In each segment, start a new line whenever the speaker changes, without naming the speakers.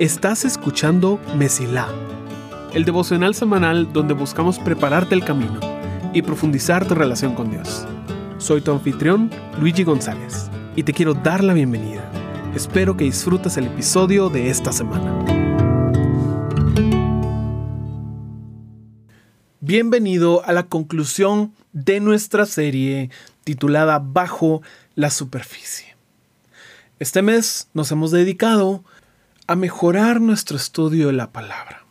Estás escuchando Mesilá, el devocional semanal donde buscamos prepararte el camino y profundizar tu relación con Dios. Soy tu anfitrión, Luigi González, y te quiero dar la bienvenida. Espero que disfrutes el episodio de esta semana. Bienvenido a la conclusión de nuestra serie titulada Bajo la Superficie. Este mes nos hemos dedicado a mejorar nuestro estudio de la palabra,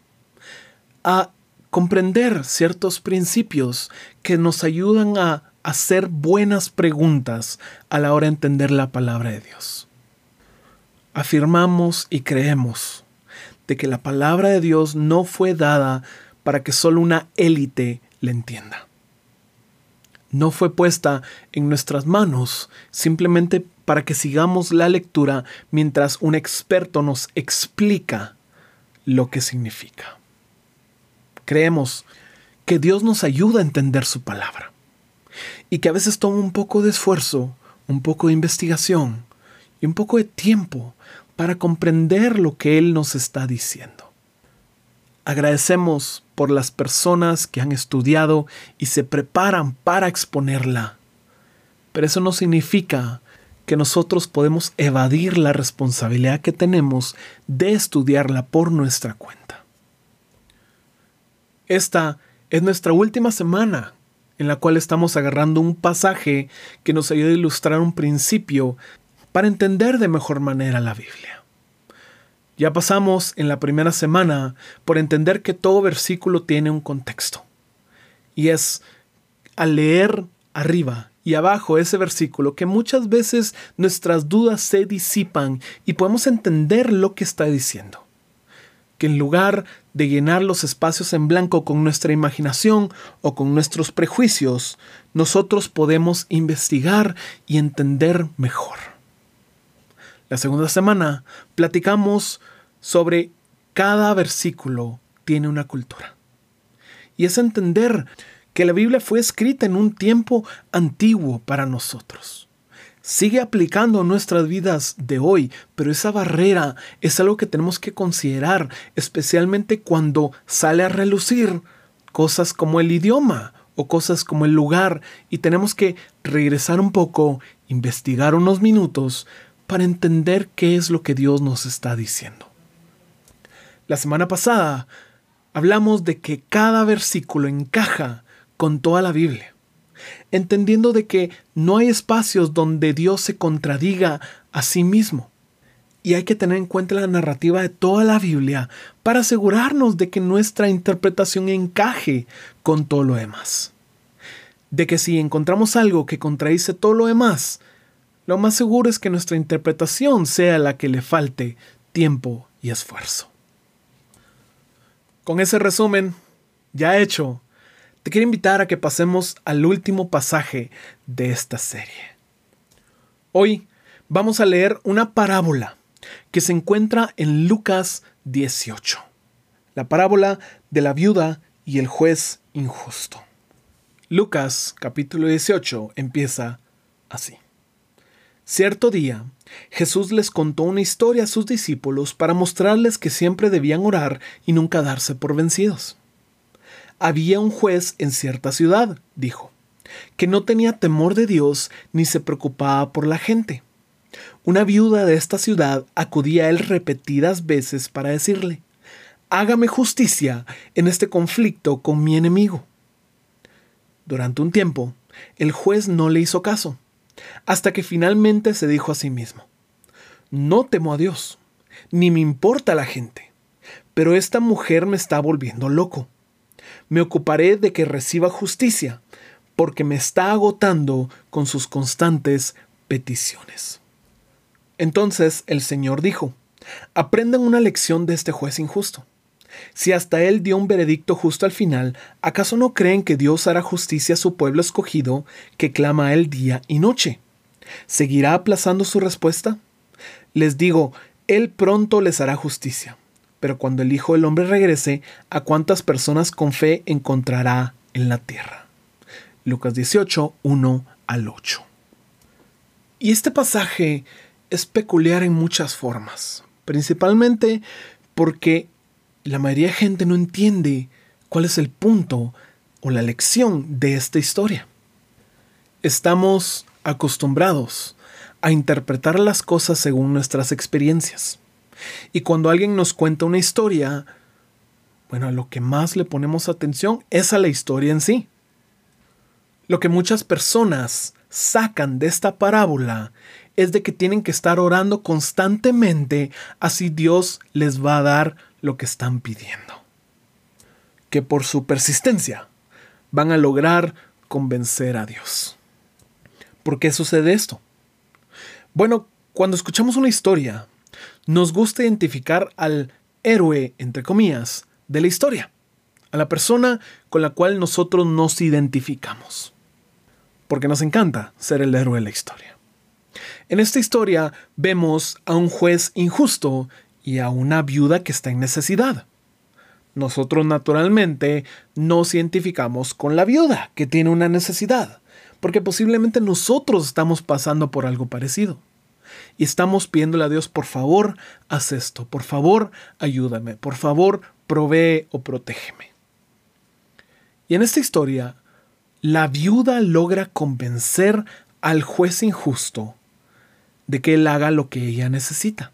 a comprender ciertos principios que nos ayudan a hacer buenas preguntas a la hora de entender la palabra de Dios. Afirmamos y creemos de que la palabra de Dios no fue dada para que solo una élite la entienda. No fue puesta en nuestras manos simplemente para que sigamos la lectura mientras un experto nos explica lo que significa. Creemos que Dios nos ayuda a entender su palabra y que a veces toma un poco de esfuerzo, un poco de investigación y un poco de tiempo para comprender lo que Él nos está diciendo. Agradecemos por las personas que han estudiado y se preparan para exponerla, pero eso no significa que nosotros podemos evadir la responsabilidad que tenemos de estudiarla por nuestra cuenta. Esta es nuestra última semana en la cual estamos agarrando un pasaje que nos ayuda a ilustrar un principio para entender de mejor manera la Biblia. Ya pasamos en la primera semana por entender que todo versículo tiene un contexto. Y es al leer arriba y abajo ese versículo que muchas veces nuestras dudas se disipan y podemos entender lo que está diciendo. Que en lugar de llenar los espacios en blanco con nuestra imaginación o con nuestros prejuicios, nosotros podemos investigar y entender mejor. La segunda semana platicamos sobre cada versículo tiene una cultura. Y es entender que la Biblia fue escrita en un tiempo antiguo para nosotros. Sigue aplicando nuestras vidas de hoy, pero esa barrera es algo que tenemos que considerar, especialmente cuando sale a relucir cosas como el idioma o cosas como el lugar y tenemos que regresar un poco, investigar unos minutos para entender qué es lo que Dios nos está diciendo. La semana pasada hablamos de que cada versículo encaja con toda la Biblia, entendiendo de que no hay espacios donde Dios se contradiga a sí mismo. Y hay que tener en cuenta la narrativa de toda la Biblia para asegurarnos de que nuestra interpretación encaje con todo lo demás. De que si encontramos algo que contradice todo lo demás, lo más seguro es que nuestra interpretación sea la que le falte tiempo y esfuerzo. Con ese resumen ya hecho, te quiero invitar a que pasemos al último pasaje de esta serie. Hoy vamos a leer una parábola que se encuentra en Lucas 18, la parábola de la viuda y el juez injusto. Lucas capítulo 18 empieza así. Cierto día, Jesús les contó una historia a sus discípulos para mostrarles que siempre debían orar y nunca darse por vencidos. Había un juez en cierta ciudad, dijo, que no tenía temor de Dios ni se preocupaba por la gente. Una viuda de esta ciudad acudía a él repetidas veces para decirle, hágame justicia en este conflicto con mi enemigo. Durante un tiempo, el juez no le hizo caso, hasta que finalmente se dijo a sí mismo, no temo a Dios, ni me importa la gente, pero esta mujer me está volviendo loco me ocuparé de que reciba justicia, porque me está agotando con sus constantes peticiones. Entonces el Señor dijo, aprendan una lección de este juez injusto. Si hasta él dio un veredicto justo al final, ¿acaso no creen que Dios hará justicia a su pueblo escogido que clama a él día y noche? ¿Seguirá aplazando su respuesta? Les digo, él pronto les hará justicia pero cuando el Hijo del Hombre regrese, ¿a cuántas personas con fe encontrará en la tierra? Lucas 18, 1 al 8. Y este pasaje es peculiar en muchas formas, principalmente porque la mayoría de gente no entiende cuál es el punto o la lección de esta historia. Estamos acostumbrados a interpretar las cosas según nuestras experiencias. Y cuando alguien nos cuenta una historia, bueno, a lo que más le ponemos atención es a la historia en sí. Lo que muchas personas sacan de esta parábola es de que tienen que estar orando constantemente, así Dios les va a dar lo que están pidiendo. Que por su persistencia van a lograr convencer a Dios. ¿Por qué sucede esto? Bueno, cuando escuchamos una historia, nos gusta identificar al héroe, entre comillas, de la historia, a la persona con la cual nosotros nos identificamos, porque nos encanta ser el héroe de la historia. En esta historia vemos a un juez injusto y a una viuda que está en necesidad. Nosotros naturalmente nos identificamos con la viuda que tiene una necesidad porque posiblemente nosotros estamos pasando por algo parecido. Y estamos pidiéndole a Dios, por favor, haz esto, por favor, ayúdame, por favor, provee o protégeme. Y en esta historia, la viuda logra convencer al juez injusto de que él haga lo que ella necesita.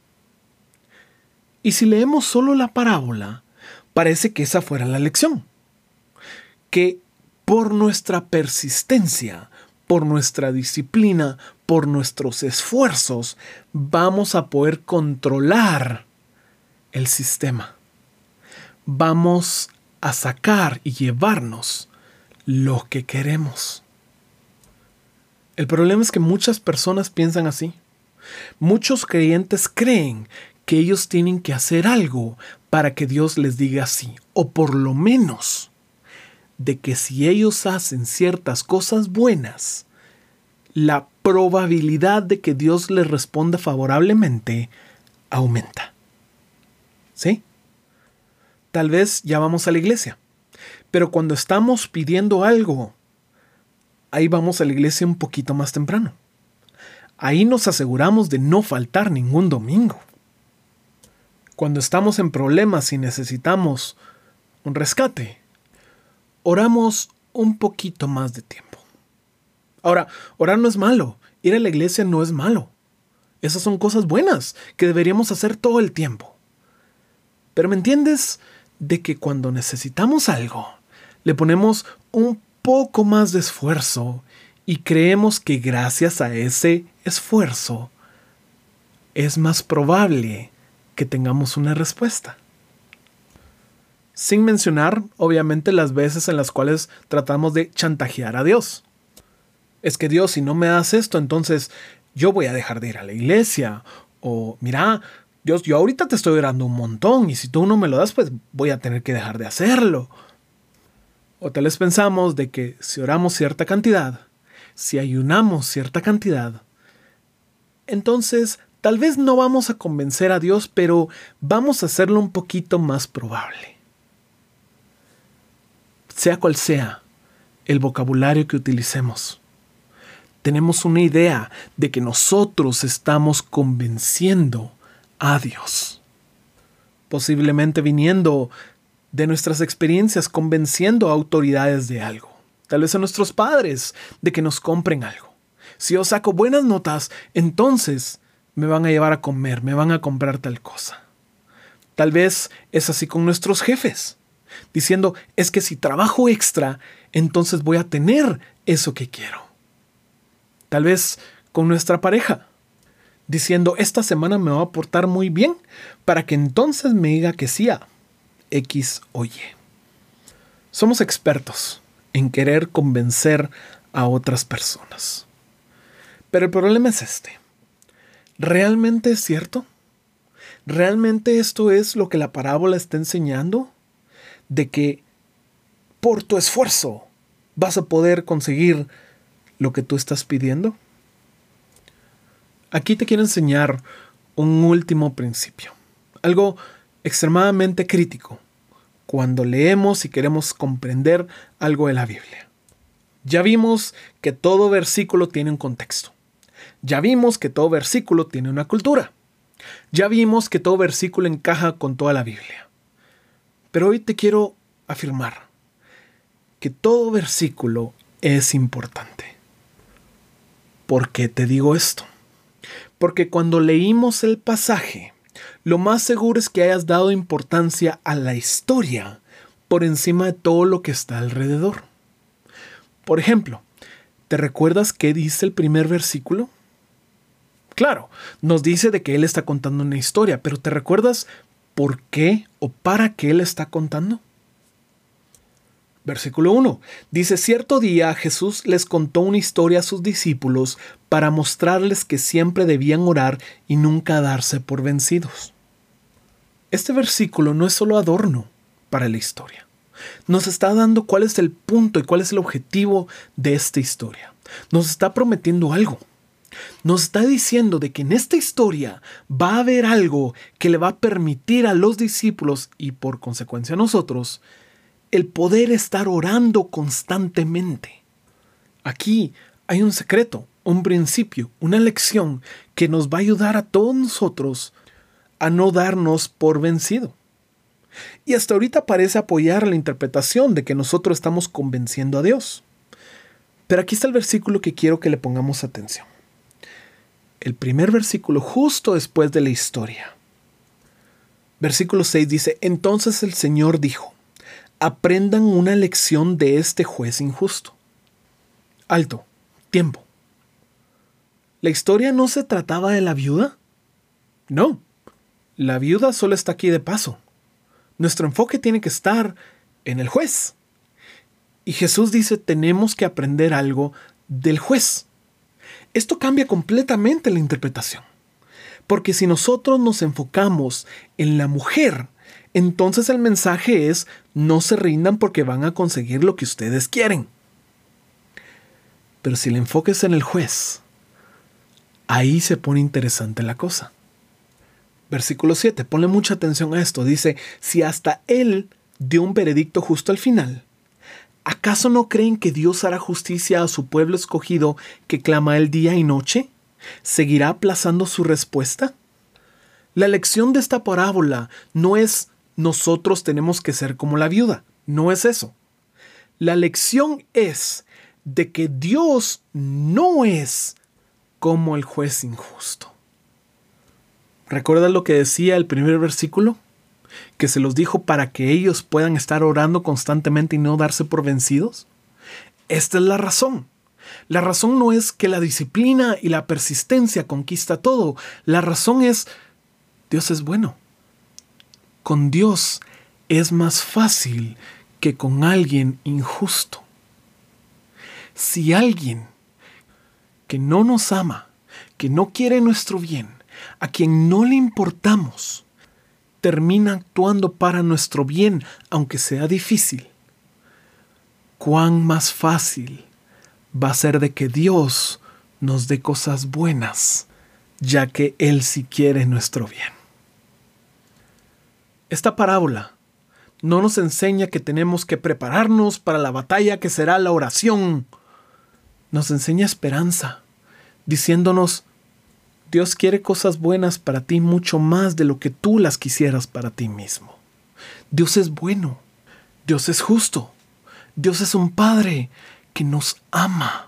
Y si leemos solo la parábola, parece que esa fuera la lección. Que por nuestra persistencia, por nuestra disciplina, por nuestros esfuerzos, vamos a poder controlar el sistema. Vamos a sacar y llevarnos lo que queremos. El problema es que muchas personas piensan así. Muchos creyentes creen que ellos tienen que hacer algo para que Dios les diga sí, o por lo menos de que si ellos hacen ciertas cosas buenas, la probabilidad de que Dios les responda favorablemente aumenta. ¿Sí? Tal vez ya vamos a la iglesia, pero cuando estamos pidiendo algo, ahí vamos a la iglesia un poquito más temprano. Ahí nos aseguramos de no faltar ningún domingo. Cuando estamos en problemas y necesitamos un rescate, oramos un poquito más de tiempo. Ahora, orar no es malo, ir a la iglesia no es malo. Esas son cosas buenas que deberíamos hacer todo el tiempo. Pero ¿me entiendes? De que cuando necesitamos algo, le ponemos un poco más de esfuerzo y creemos que gracias a ese esfuerzo es más probable que tengamos una respuesta. Sin mencionar, obviamente, las veces en las cuales tratamos de chantajear a Dios. Es que Dios, si no me das esto, entonces yo voy a dejar de ir a la iglesia. O mira, Dios, yo ahorita te estoy orando un montón y si tú no me lo das, pues voy a tener que dejar de hacerlo. O tal vez pensamos de que si oramos cierta cantidad, si ayunamos cierta cantidad, entonces tal vez no vamos a convencer a Dios, pero vamos a hacerlo un poquito más probable sea cual sea el vocabulario que utilicemos. Tenemos una idea de que nosotros estamos convenciendo a Dios. Posiblemente viniendo de nuestras experiencias convenciendo a autoridades de algo. Tal vez a nuestros padres de que nos compren algo. Si yo saco buenas notas, entonces me van a llevar a comer, me van a comprar tal cosa. Tal vez es así con nuestros jefes diciendo, es que si trabajo extra, entonces voy a tener eso que quiero. Tal vez con nuestra pareja, diciendo, esta semana me va a portar muy bien para que entonces me diga que sí a X o Y. Somos expertos en querer convencer a otras personas. Pero el problema es este. ¿Realmente es cierto? ¿Realmente esto es lo que la parábola está enseñando? de que por tu esfuerzo vas a poder conseguir lo que tú estás pidiendo? Aquí te quiero enseñar un último principio, algo extremadamente crítico cuando leemos y queremos comprender algo de la Biblia. Ya vimos que todo versículo tiene un contexto. Ya vimos que todo versículo tiene una cultura. Ya vimos que todo versículo encaja con toda la Biblia. Pero hoy te quiero afirmar que todo versículo es importante. ¿Por qué te digo esto? Porque cuando leímos el pasaje, lo más seguro es que hayas dado importancia a la historia por encima de todo lo que está alrededor. Por ejemplo, ¿te recuerdas qué dice el primer versículo? Claro, nos dice de que Él está contando una historia, pero ¿te recuerdas por qué o para qué Él está contando? Versículo 1. Dice, cierto día Jesús les contó una historia a sus discípulos para mostrarles que siempre debían orar y nunca darse por vencidos. Este versículo no es solo adorno para la historia. Nos está dando cuál es el punto y cuál es el objetivo de esta historia. Nos está prometiendo algo nos está diciendo de que en esta historia va a haber algo que le va a permitir a los discípulos y por consecuencia a nosotros el poder estar orando constantemente. Aquí hay un secreto, un principio, una lección que nos va a ayudar a todos nosotros a no darnos por vencido. Y hasta ahorita parece apoyar la interpretación de que nosotros estamos convenciendo a Dios. Pero aquí está el versículo que quiero que le pongamos atención el primer versículo justo después de la historia. Versículo 6 dice, entonces el Señor dijo, aprendan una lección de este juez injusto. Alto, tiempo. ¿La historia no se trataba de la viuda? No, la viuda solo está aquí de paso. Nuestro enfoque tiene que estar en el juez. Y Jesús dice, tenemos que aprender algo del juez. Esto cambia completamente la interpretación. Porque si nosotros nos enfocamos en la mujer, entonces el mensaje es no se rindan porque van a conseguir lo que ustedes quieren. Pero si el enfoque es en el juez, ahí se pone interesante la cosa. Versículo 7, ponle mucha atención a esto. Dice, si hasta él dio un veredicto justo al final, ¿Acaso no creen que Dios hará justicia a su pueblo escogido que clama el día y noche? ¿Seguirá aplazando su respuesta? La lección de esta parábola no es nosotros tenemos que ser como la viuda, no es eso. La lección es de que Dios no es como el juez injusto. ¿Recuerdas lo que decía el primer versículo? que se los dijo para que ellos puedan estar orando constantemente y no darse por vencidos? Esta es la razón. La razón no es que la disciplina y la persistencia conquista todo. La razón es, Dios es bueno. Con Dios es más fácil que con alguien injusto. Si alguien que no nos ama, que no quiere nuestro bien, a quien no le importamos, termina actuando para nuestro bien, aunque sea difícil, cuán más fácil va a ser de que Dios nos dé cosas buenas, ya que Él sí quiere nuestro bien. Esta parábola no nos enseña que tenemos que prepararnos para la batalla que será la oración. Nos enseña esperanza, diciéndonos, Dios quiere cosas buenas para ti mucho más de lo que tú las quisieras para ti mismo. Dios es bueno, Dios es justo, Dios es un Padre que nos ama.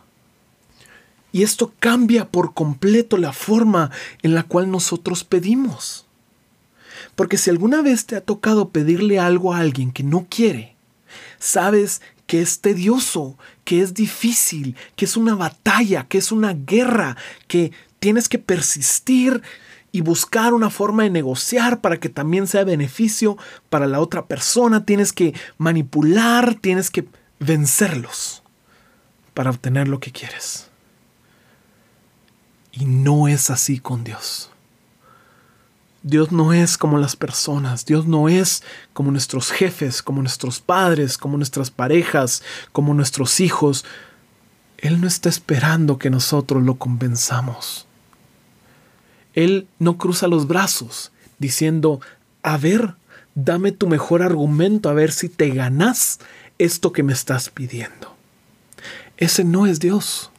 Y esto cambia por completo la forma en la cual nosotros pedimos. Porque si alguna vez te ha tocado pedirle algo a alguien que no quiere, sabes que es tedioso, que es difícil, que es una batalla, que es una guerra, que tienes que persistir y buscar una forma de negociar para que también sea beneficio para la otra persona. Tienes que manipular, tienes que vencerlos para obtener lo que quieres. Y no es así con Dios. Dios no es como las personas, Dios no es como nuestros jefes, como nuestros padres, como nuestras parejas, como nuestros hijos. Él no está esperando que nosotros lo convenzamos. Él no cruza los brazos diciendo, a ver, dame tu mejor argumento a ver si te ganas esto que me estás pidiendo. Ese no es Dios.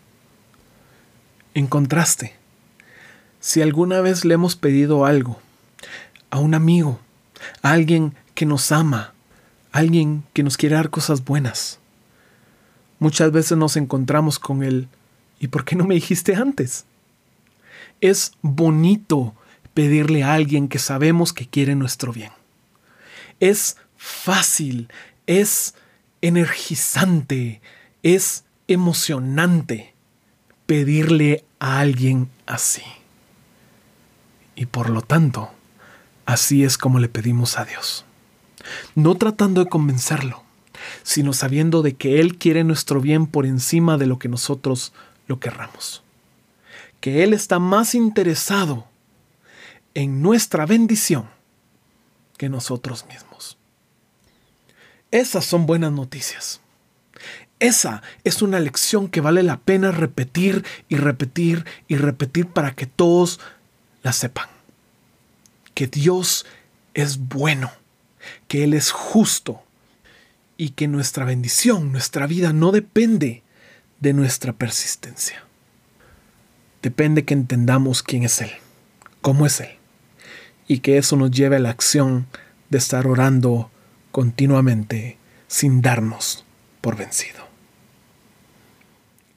En contraste, Si alguna vez le hemos pedido algo a un amigo, a alguien que nos ama, a alguien que nos quiere dar cosas buenas, muchas veces nos encontramos con él. ¿Y por qué no me dijiste antes? Es bonito pedirle a alguien que sabemos que quiere nuestro bien. Es fácil, es energizante, es emocionante pedirle a alguien así. Y por lo tanto, así es como le pedimos a Dios. No tratando de convencerlo, sino sabiendo de que Él quiere nuestro bien por encima de lo que nosotros lo querramos. Que Él está más interesado en nuestra bendición que nosotros mismos. Esas son buenas noticias. Esa es una lección que vale la pena repetir y repetir y repetir para que todos la sepan. Que Dios es bueno, que Él es justo y que nuestra bendición, nuestra vida no depende de nuestra persistencia. Depende que entendamos quién es Él, cómo es Él, y que eso nos lleve a la acción de estar orando continuamente sin darnos por vencido.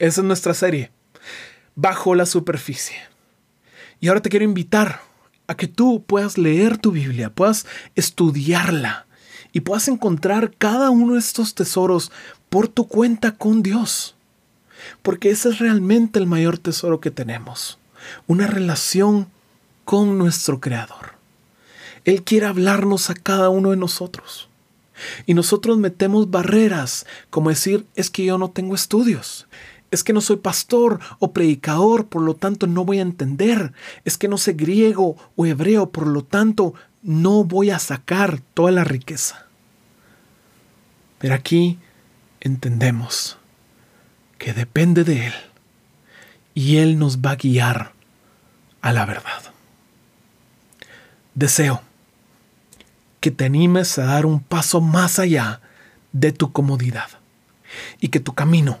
Esa es nuestra serie, Bajo la Superficie. Y ahora te quiero invitar que tú puedas leer tu Biblia, puedas estudiarla y puedas encontrar cada uno de estos tesoros por tu cuenta con Dios. Porque ese es realmente el mayor tesoro que tenemos, una relación con nuestro Creador. Él quiere hablarnos a cada uno de nosotros. Y nosotros metemos barreras, como decir, es que yo no tengo estudios, es que no soy pastor o predicador, por lo tanto no voy a entender, es que no sé griego o hebreo, por lo tanto no voy a sacar toda la riqueza. Pero aquí entendemos que depende de Él y Él nos va a guiar a la verdad. Deseo que te animes a dar un paso más allá de tu comodidad y que tu camino